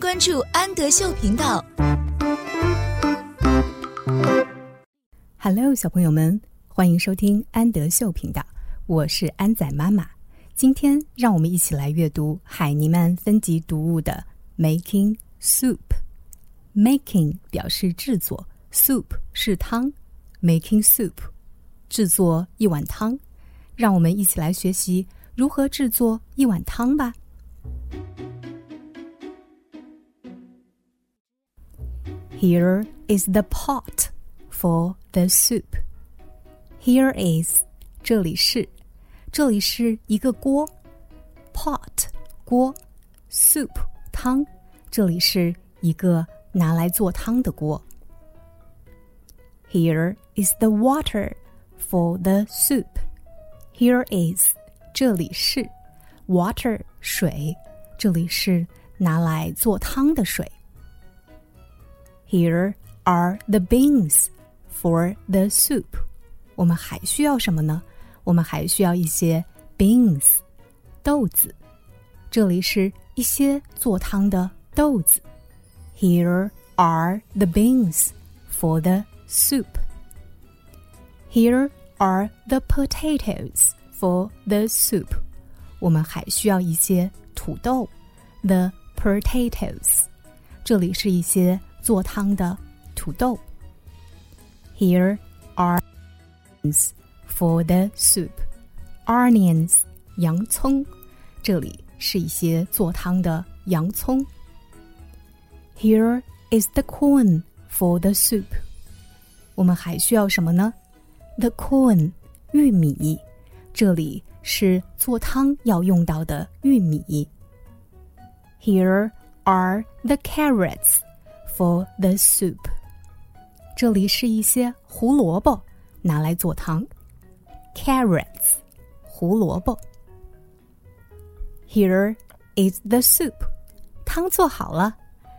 关注安德秀频道。Hello，小朋友们，欢迎收听安德秀频道，我是安仔妈妈。今天让我们一起来阅读海尼曼分级读物的《Making Soup》。Making 表示制作，Soup 是汤，Making Soup 制作一碗汤。让我们一起来学习如何制作一碗汤吧。Here is the pot for the soup. Here is 这里是，这里是一个锅，pot 锅，soup 汤，这里是一个拿来做汤的锅。Here is the water for the soup. Here is 这里是 water 水，这里是拿来做汤的水。 Here are the beans for the soup. 我们还需要什么呢？我们还需要一些 beans 豆子，这里是一些做汤的豆子。Here are the beans for the soup. Here are the potatoes for the soup. 我们还需要一些土豆，the potatoes。这里是一些 做汤的土豆。Here are onions for the soup. Onions，洋葱。这里是一些做汤的洋葱。Here is the corn for the soup. 我们还需要什么呢？The corn，玉米。这里是做汤要用到的玉米。Here are the carrots For the soup. 这里是一些胡萝卜，拿来做汤。Carrots，胡萝卜。Here is the soup. 汤做好了，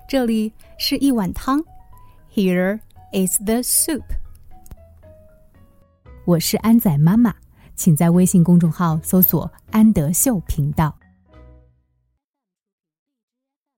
这里是一碗汤。Here is the soup. 我是安仔妈妈，请在微信公众号搜索“安德秀频道”。